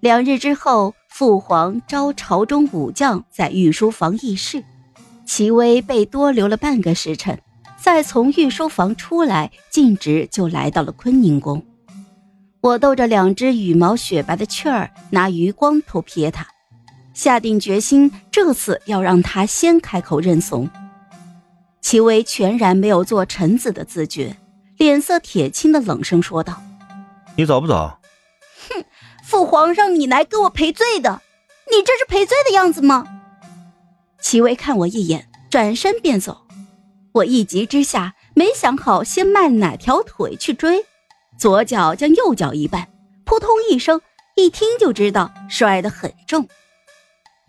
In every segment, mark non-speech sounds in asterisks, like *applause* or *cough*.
两日之后，父皇召朝中武将在御书房议事，齐威被多留了半个时辰，再从御书房出来，径直就来到了坤宁宫。我逗着两只羽毛雪白的雀儿，拿余光偷瞥他，下定决心，这次要让他先开口认怂。齐威全然没有做臣子的自觉，脸色铁青的冷声说道：“你走不走？”“，父皇让你来给我赔罪的，你这是赔罪的样子吗？”齐威看我一眼，转身便走。我一急之下，没想好先迈哪条腿去追，左脚将右脚一绊，扑通一声，一听就知道摔得很重。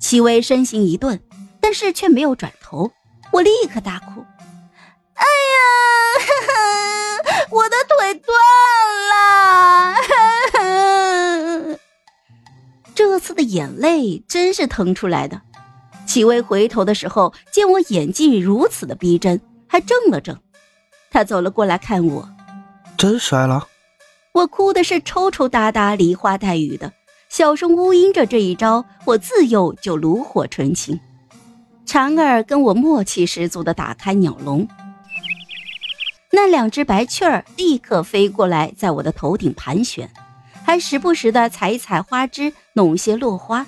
齐威身形一顿，但是却没有转头。我立刻大哭：“哎呀，*laughs* 我的腿断眼泪真是疼出来的。齐薇回头的时候，见我演技如此的逼真，还怔了怔。他走了过来看我：“真摔了？”我哭的是抽抽搭搭、梨花带雨的，小声呜咽着这一招，我自幼就炉火纯青。蝉儿跟我默契十足的打开鸟笼，那两只白雀儿立刻飞过来，在我的头顶盘旋，还时不时的采一采花枝，弄些落花。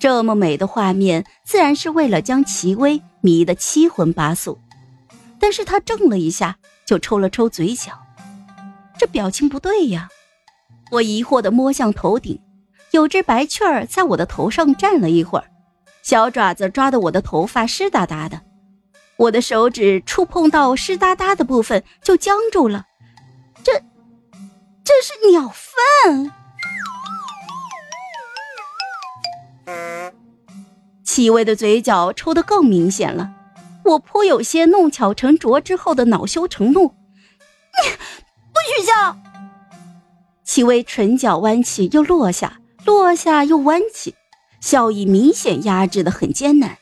这么美的画面，自然是为了将齐薇迷得七荤八素。但是他怔了一下，就抽了抽嘴角，这表情不对呀。我疑惑的摸向头顶，有只白雀儿在我的头上站了一会儿。小爪子抓得我的头发湿哒哒的，我的手指触碰到湿哒哒的部分就僵住了。这，是鸟粪！戚薇的嘴角抽得更明显了，我颇有些弄巧成拙之后的恼羞成怒。你不许笑！戚薇唇角弯起又落下，落下又弯起。笑意明显压制的很艰难，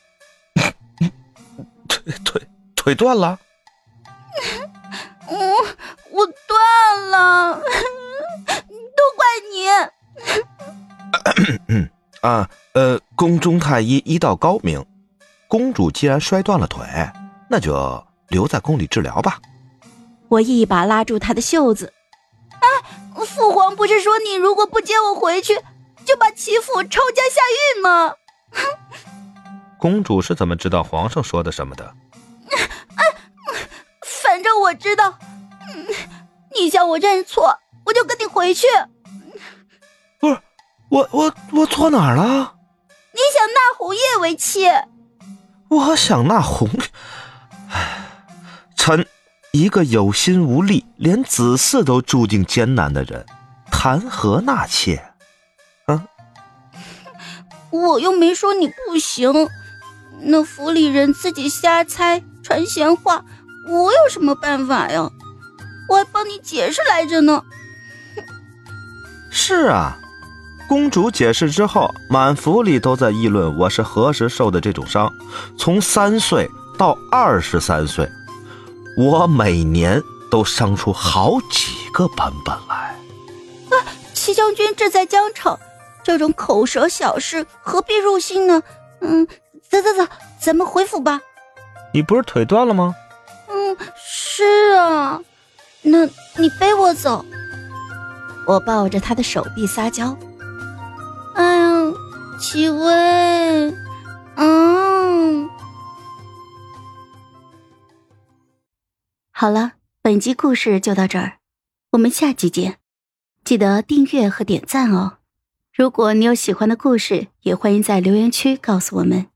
腿腿腿断了，我 *laughs* 我断啊呃，宫中太医医道高明，公主既然摔断了腿，那就留在宫里治疗吧。我一把拉住她的袖子，哎，父皇不是说你如果不接我回去？就把齐府抄家下狱吗？*laughs* 公主是怎么知道皇上说的什么的？哎，*laughs* 反正我知道。你向我认错，我就跟你回去。不是，我我我错哪儿了？你想纳红叶为妻？我想纳红……哎，臣一个有心无力，连子嗣都注定艰难的人，谈何纳妾？我又没说你不行，那府里人自己瞎猜传闲话，我有什么办法呀？我还帮你解释来着呢。是啊，公主解释之后，满府里都在议论我是何时受的这种伤，从三岁到二十三岁，我每年都伤出好几个版本来。啊，齐将军志在疆场。这种口舌小事何必入心呢？嗯，走走走，咱们回府吧。你不是腿断了吗？嗯，是啊。那你背我走。我抱着他的手臂撒娇。戚，薇，嗯。好了，本集故事就到这儿，我们下集见，记得订阅和点赞哦。如果你有喜欢的故事，也欢迎在留言区告诉我们。